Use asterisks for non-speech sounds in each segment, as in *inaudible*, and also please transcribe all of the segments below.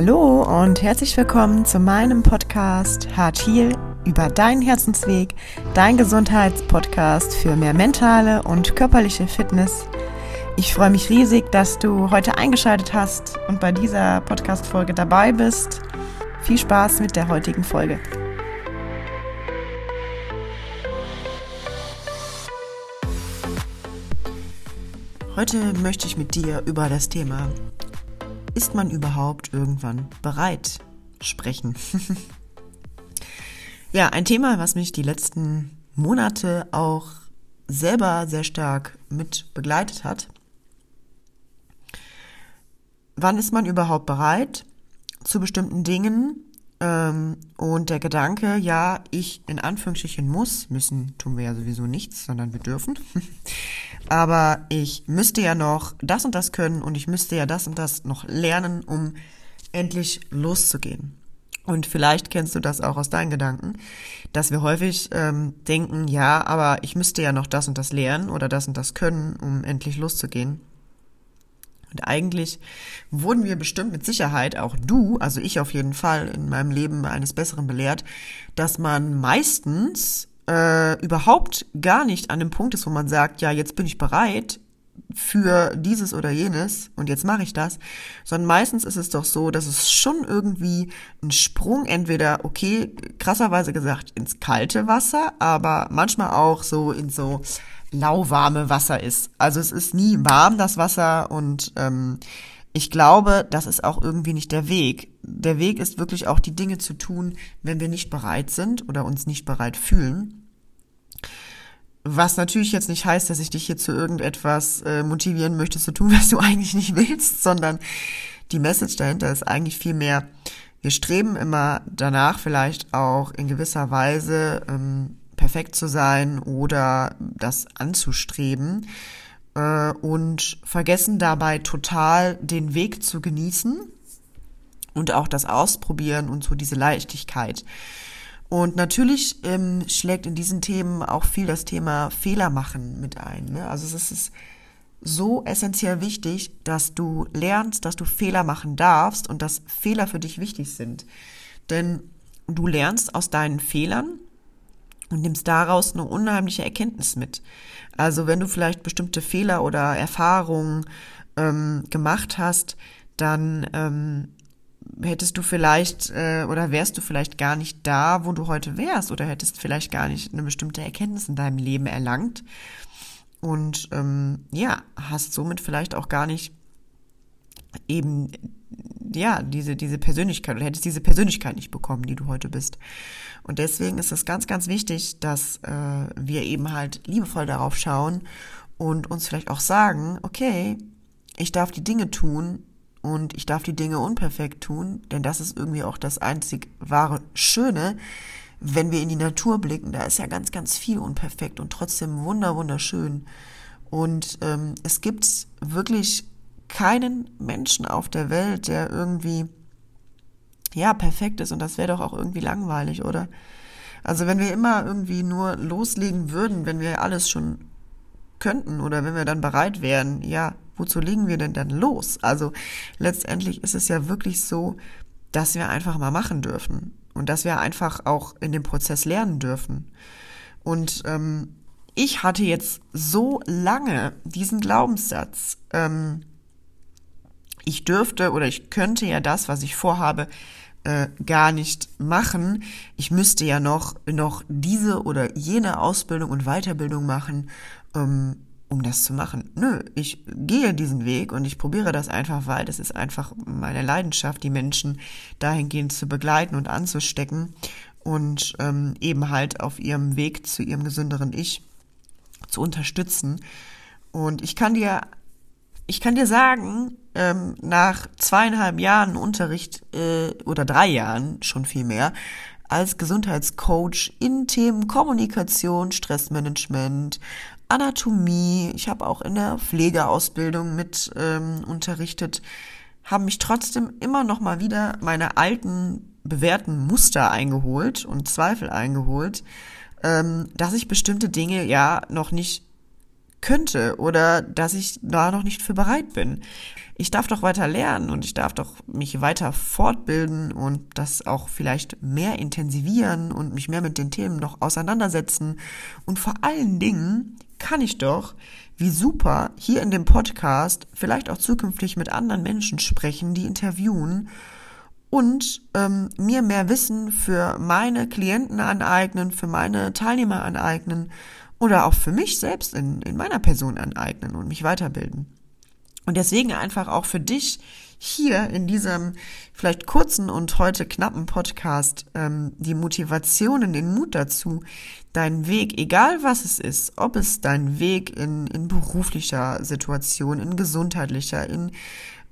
Hallo und herzlich willkommen zu meinem Podcast Hart Heal über deinen Herzensweg, dein Gesundheitspodcast für mehr mentale und körperliche Fitness. Ich freue mich riesig, dass du heute eingeschaltet hast und bei dieser Podcast-Folge dabei bist. Viel Spaß mit der heutigen Folge. Heute möchte ich mit dir über das Thema ist man überhaupt irgendwann bereit? Sprechen. *laughs* ja, ein Thema, was mich die letzten Monate auch selber sehr stark mit begleitet hat. Wann ist man überhaupt bereit zu bestimmten Dingen? Ähm, und der Gedanke, ja, ich in Anführungsstrichen muss, müssen tun wir ja sowieso nichts, sondern wir dürfen. *laughs* aber ich müsste ja noch das und das können und ich müsste ja das und das noch lernen, um endlich loszugehen. Und vielleicht kennst du das auch aus deinen Gedanken, dass wir häufig ähm, denken, ja, aber ich müsste ja noch das und das lernen oder das und das können, um endlich loszugehen. Und eigentlich wurden wir bestimmt mit Sicherheit, auch du, also ich auf jeden Fall, in meinem Leben eines Besseren belehrt, dass man meistens äh, überhaupt gar nicht an dem Punkt ist, wo man sagt, ja, jetzt bin ich bereit für dieses oder jenes und jetzt mache ich das, sondern meistens ist es doch so, dass es schon irgendwie ein Sprung entweder, okay, krasserweise gesagt, ins kalte Wasser, aber manchmal auch so in so lauwarme Wasser ist. Also es ist nie warm, das Wasser und ähm, ich glaube, das ist auch irgendwie nicht der Weg. Der Weg ist wirklich auch die Dinge zu tun, wenn wir nicht bereit sind oder uns nicht bereit fühlen. Was natürlich jetzt nicht heißt, dass ich dich hier zu irgendetwas äh, motivieren möchte zu tun, *laughs* was du eigentlich nicht willst, sondern die Message dahinter ist eigentlich viel mehr, wir streben immer danach vielleicht auch in gewisser Weise ähm, perfekt zu sein oder das anzustreben äh, und vergessen dabei total den Weg zu genießen und auch das Ausprobieren und so diese Leichtigkeit. Und natürlich ähm, schlägt in diesen Themen auch viel das Thema Fehler machen mit ein. Ne? Also es ist so essentiell wichtig, dass du lernst, dass du Fehler machen darfst und dass Fehler für dich wichtig sind. Denn du lernst aus deinen Fehlern und nimmst daraus eine unheimliche Erkenntnis mit. Also wenn du vielleicht bestimmte Fehler oder Erfahrungen ähm, gemacht hast, dann ähm, hättest du vielleicht äh, oder wärst du vielleicht gar nicht da, wo du heute wärst oder hättest vielleicht gar nicht eine bestimmte Erkenntnis in deinem Leben erlangt und ähm, ja, hast somit vielleicht auch gar nicht eben ja diese diese Persönlichkeit oder hättest diese Persönlichkeit nicht bekommen, die du heute bist. Und deswegen ist es ganz ganz wichtig, dass äh, wir eben halt liebevoll darauf schauen und uns vielleicht auch sagen, okay, ich darf die Dinge tun, und ich darf die Dinge unperfekt tun, denn das ist irgendwie auch das einzig wahre Schöne, wenn wir in die Natur blicken, da ist ja ganz, ganz viel unperfekt und trotzdem wunder, wunderschön. Und ähm, es gibt wirklich keinen Menschen auf der Welt, der irgendwie, ja, perfekt ist und das wäre doch auch irgendwie langweilig, oder? Also wenn wir immer irgendwie nur loslegen würden, wenn wir alles schon könnten oder wenn wir dann bereit wären, ja, wozu legen wir denn dann los? Also letztendlich ist es ja wirklich so, dass wir einfach mal machen dürfen und dass wir einfach auch in dem Prozess lernen dürfen. Und ähm, ich hatte jetzt so lange diesen Glaubenssatz, ähm, ich dürfte oder ich könnte ja das, was ich vorhabe, äh, gar nicht machen. Ich müsste ja noch, noch diese oder jene Ausbildung und Weiterbildung machen, ähm, um das zu machen. Nö, ich gehe diesen Weg und ich probiere das einfach, weil das ist einfach meine Leidenschaft, die Menschen dahingehend zu begleiten und anzustecken und ähm, eben halt auf ihrem Weg zu ihrem gesünderen Ich zu unterstützen. Und ich kann dir, ich kann dir sagen, ähm, nach zweieinhalb Jahren Unterricht äh, oder drei Jahren schon viel mehr als Gesundheitscoach in Themen Kommunikation, Stressmanagement, Anatomie, ich habe auch in der Pflegeausbildung mit ähm, unterrichtet, haben mich trotzdem immer noch mal wieder meine alten bewährten Muster eingeholt und Zweifel eingeholt, ähm, dass ich bestimmte Dinge ja noch nicht könnte oder dass ich da noch nicht für bereit bin. Ich darf doch weiter lernen und ich darf doch mich weiter fortbilden und das auch vielleicht mehr intensivieren und mich mehr mit den Themen noch auseinandersetzen. Und vor allen Dingen kann ich doch, wie super, hier in dem Podcast vielleicht auch zukünftig mit anderen Menschen sprechen, die interviewen und ähm, mir mehr Wissen für meine Klienten aneignen, für meine Teilnehmer aneignen oder auch für mich selbst in, in meiner Person aneignen und mich weiterbilden. Und deswegen einfach auch für dich hier in diesem vielleicht kurzen und heute knappen Podcast ähm, die Motivation den Mut dazu, deinen Weg, egal was es ist, ob es dein Weg in, in beruflicher Situation, in gesundheitlicher, in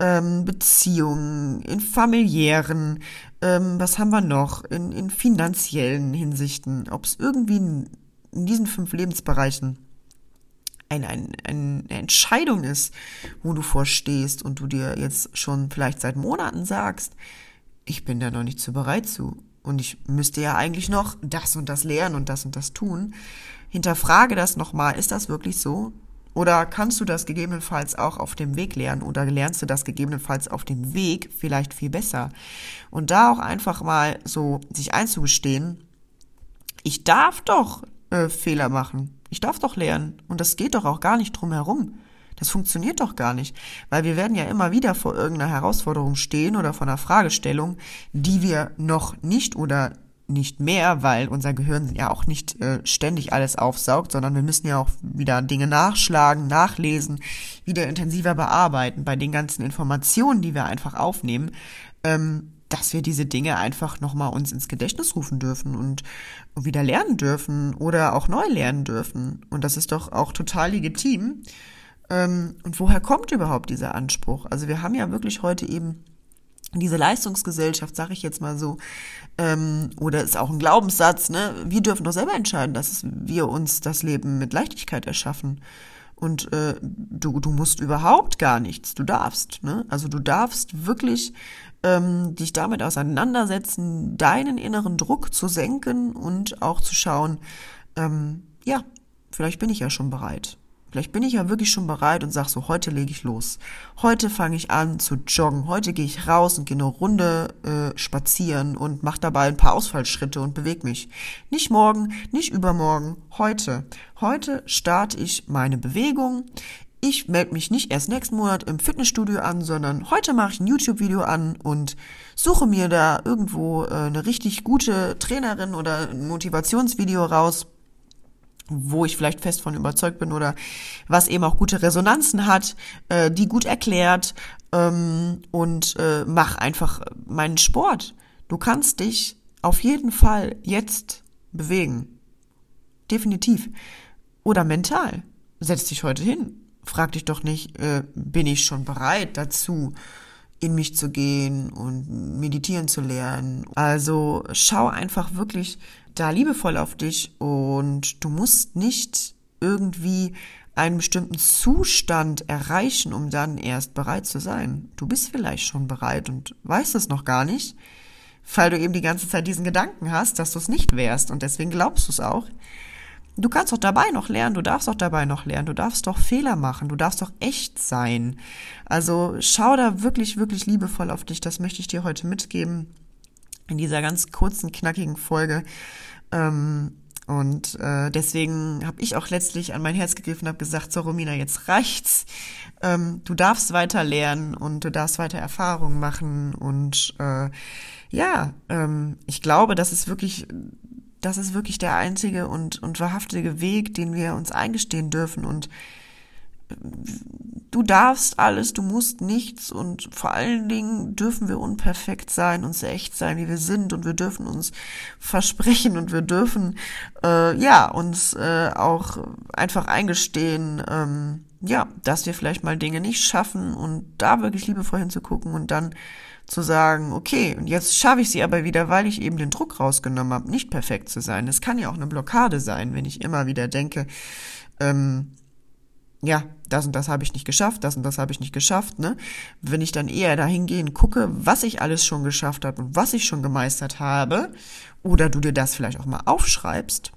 ähm, Beziehungen, in familiären, ähm, was haben wir noch, in, in finanziellen Hinsichten, ob es irgendwie in, in diesen fünf Lebensbereichen ein, ein, eine Entscheidung ist, wo du vorstehst und du dir jetzt schon vielleicht seit Monaten sagst, ich bin da noch nicht so bereit zu und ich müsste ja eigentlich noch das und das lernen und das und das tun. Hinterfrage das nochmal, ist das wirklich so? Oder kannst du das gegebenenfalls auch auf dem Weg lernen oder lernst du das gegebenenfalls auf dem Weg vielleicht viel besser? Und da auch einfach mal so sich einzugestehen, ich darf doch äh, Fehler machen. Ich darf doch lernen. Und das geht doch auch gar nicht drum herum. Das funktioniert doch gar nicht, weil wir werden ja immer wieder vor irgendeiner Herausforderung stehen oder vor einer Fragestellung, die wir noch nicht oder nicht mehr, weil unser Gehirn ja auch nicht äh, ständig alles aufsaugt, sondern wir müssen ja auch wieder Dinge nachschlagen, nachlesen, wieder intensiver bearbeiten bei den ganzen Informationen, die wir einfach aufnehmen, ähm, dass wir diese Dinge einfach nochmal uns ins Gedächtnis rufen dürfen und wieder lernen dürfen oder auch neu lernen dürfen. Und das ist doch auch total legitim. Ähm, und woher kommt überhaupt dieser Anspruch? Also wir haben ja wirklich heute eben diese Leistungsgesellschaft, sage ich jetzt mal so, ähm, oder ist auch ein Glaubenssatz, ne? Wir dürfen doch selber entscheiden, dass wir uns das Leben mit Leichtigkeit erschaffen. Und äh, du, du musst überhaupt gar nichts, du darfst. Ne? Also du darfst wirklich ähm, dich damit auseinandersetzen, deinen inneren Druck zu senken und auch zu schauen, ähm, ja, vielleicht bin ich ja schon bereit. Vielleicht bin ich ja wirklich schon bereit und sag so, heute lege ich los. Heute fange ich an zu joggen. Heute gehe ich raus und gehe eine Runde äh, spazieren und mache dabei ein paar Ausfallschritte und bewege mich. Nicht morgen, nicht übermorgen, heute. Heute starte ich meine Bewegung. Ich melde mich nicht erst nächsten Monat im Fitnessstudio an, sondern heute mache ich ein YouTube-Video an und suche mir da irgendwo äh, eine richtig gute Trainerin oder ein Motivationsvideo raus wo ich vielleicht fest von überzeugt bin oder was eben auch gute Resonanzen hat, äh, die gut erklärt ähm, und äh, mach einfach meinen Sport. Du kannst dich auf jeden Fall jetzt bewegen. Definitiv. Oder mental. Setz dich heute hin. Frag dich doch nicht, äh, bin ich schon bereit dazu, in mich zu gehen und meditieren zu lernen. Also schau einfach wirklich da liebevoll auf dich und du musst nicht irgendwie einen bestimmten Zustand erreichen, um dann erst bereit zu sein. Du bist vielleicht schon bereit und weißt es noch gar nicht, weil du eben die ganze Zeit diesen Gedanken hast, dass du es nicht wärst und deswegen glaubst du es auch. Du kannst doch dabei noch lernen, du darfst doch dabei noch lernen, du darfst doch Fehler machen, du darfst doch echt sein. Also schau da wirklich, wirklich liebevoll auf dich, das möchte ich dir heute mitgeben in dieser ganz kurzen, knackigen Folge. Ähm, und äh, deswegen habe ich auch letztlich an mein Herz gegriffen und habe gesagt, so Romina, jetzt reicht's. Ähm, du darfst weiter lernen und du darfst weiter Erfahrungen machen. Und äh, ja, ähm, ich glaube, das ist wirklich, das ist wirklich der einzige und, und wahrhaftige Weg, den wir uns eingestehen dürfen. Und du darfst alles, du musst nichts und vor allen Dingen dürfen wir unperfekt sein, uns echt sein, wie wir sind und wir dürfen uns versprechen und wir dürfen äh, ja uns äh, auch einfach eingestehen, ähm, ja, dass wir vielleicht mal Dinge nicht schaffen und da wirklich liebevoll hinzugucken und dann zu sagen, okay, und jetzt schaffe ich sie aber wieder, weil ich eben den Druck rausgenommen habe, nicht perfekt zu sein. Das kann ja auch eine Blockade sein, wenn ich immer wieder denke, ähm, ja, das und das habe ich nicht geschafft, das und das habe ich nicht geschafft, ne? Wenn ich dann eher dahin gehen gucke, was ich alles schon geschafft habe und was ich schon gemeistert habe, oder du dir das vielleicht auch mal aufschreibst,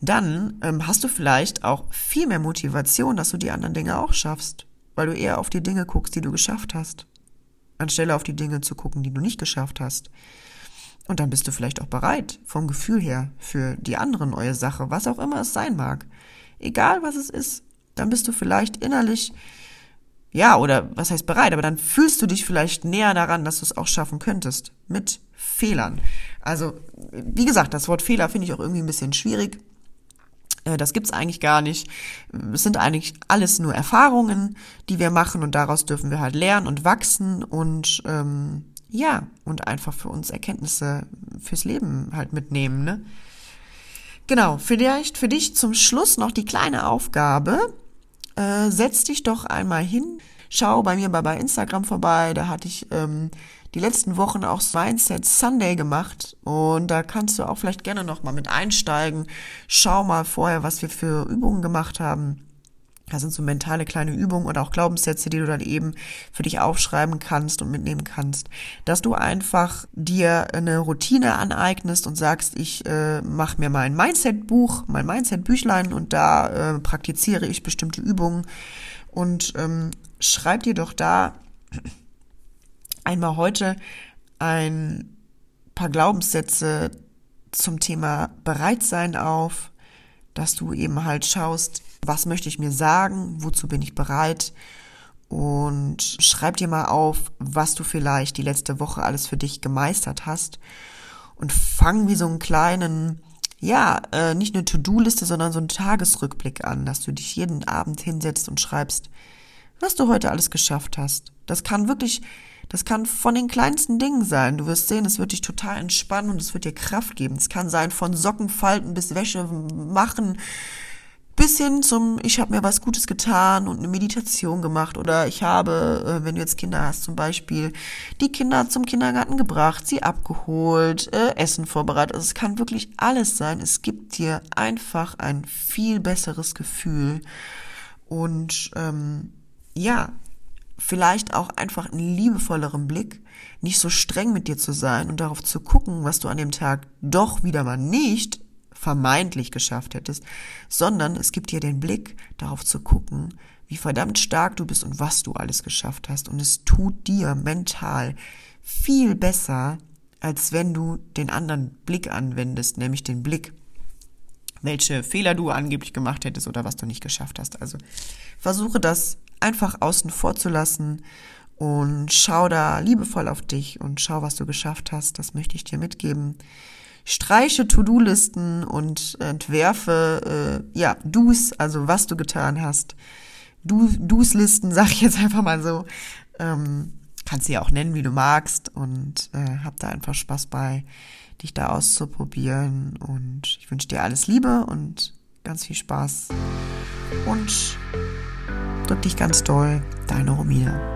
dann ähm, hast du vielleicht auch viel mehr Motivation, dass du die anderen Dinge auch schaffst, weil du eher auf die Dinge guckst, die du geschafft hast, anstelle auf die Dinge zu gucken, die du nicht geschafft hast. Und dann bist du vielleicht auch bereit, vom Gefühl her, für die andere neue Sache, was auch immer es sein mag. Egal was es ist, dann bist du vielleicht innerlich, ja, oder was heißt bereit, aber dann fühlst du dich vielleicht näher daran, dass du es auch schaffen könntest. Mit Fehlern. Also, wie gesagt, das Wort Fehler finde ich auch irgendwie ein bisschen schwierig. Äh, das gibt's eigentlich gar nicht. Es sind eigentlich alles nur Erfahrungen, die wir machen und daraus dürfen wir halt lernen und wachsen und ähm, ja, und einfach für uns Erkenntnisse fürs Leben halt mitnehmen, ne? Genau, vielleicht für dich zum Schluss noch die kleine Aufgabe. Äh, setz dich doch einmal hin, schau bei mir bei, bei Instagram vorbei, da hatte ich ähm, die letzten Wochen auch Mindset Sunday gemacht und da kannst du auch vielleicht gerne noch mal mit einsteigen. Schau mal vorher, was wir für Übungen gemacht haben. Das sind so mentale kleine Übungen oder auch Glaubenssätze, die du dann eben für dich aufschreiben kannst und mitnehmen kannst. Dass du einfach dir eine Routine aneignest und sagst, ich äh, mache mir mein Mindset-Buch, mein Mindset-Büchlein und da äh, praktiziere ich bestimmte Übungen und ähm, schreib dir doch da einmal heute ein paar Glaubenssätze zum Thema Bereitsein auf, dass du eben halt schaust, was möchte ich mir sagen, wozu bin ich bereit und schreib dir mal auf, was du vielleicht die letzte Woche alles für dich gemeistert hast und fang wie so einen kleinen, ja, äh, nicht eine To-Do-Liste, sondern so einen Tagesrückblick an, dass du dich jeden Abend hinsetzt und schreibst, was du heute alles geschafft hast. Das kann wirklich, das kann von den kleinsten Dingen sein. Du wirst sehen, es wird dich total entspannen und es wird dir Kraft geben. Es kann sein von Sockenfalten bis Wäsche machen, bis hin zum, ich habe mir was Gutes getan und eine Meditation gemacht oder ich habe, äh, wenn du jetzt Kinder hast zum Beispiel, die Kinder zum Kindergarten gebracht, sie abgeholt, äh, Essen vorbereitet. Also es kann wirklich alles sein. Es gibt dir einfach ein viel besseres Gefühl und ähm, ja, vielleicht auch einfach einen liebevolleren Blick, nicht so streng mit dir zu sein und darauf zu gucken, was du an dem Tag doch wieder mal nicht vermeintlich geschafft hättest, sondern es gibt dir den Blick, darauf zu gucken, wie verdammt stark du bist und was du alles geschafft hast. Und es tut dir mental viel besser, als wenn du den anderen Blick anwendest, nämlich den Blick, welche Fehler du angeblich gemacht hättest oder was du nicht geschafft hast. Also versuche das einfach außen vor zu lassen und schau da liebevoll auf dich und schau, was du geschafft hast. Das möchte ich dir mitgeben streiche To-Do-Listen und entwerfe äh, ja Do's, also was du getan hast. Do, Do's-Listen, *laughs* sag ich jetzt einfach mal so. Ähm, kannst sie ja auch nennen, wie du magst und äh, hab da einfach Spaß bei, dich da auszuprobieren und ich wünsche dir alles Liebe und ganz viel Spaß und drück dich ganz doll, deine Romina.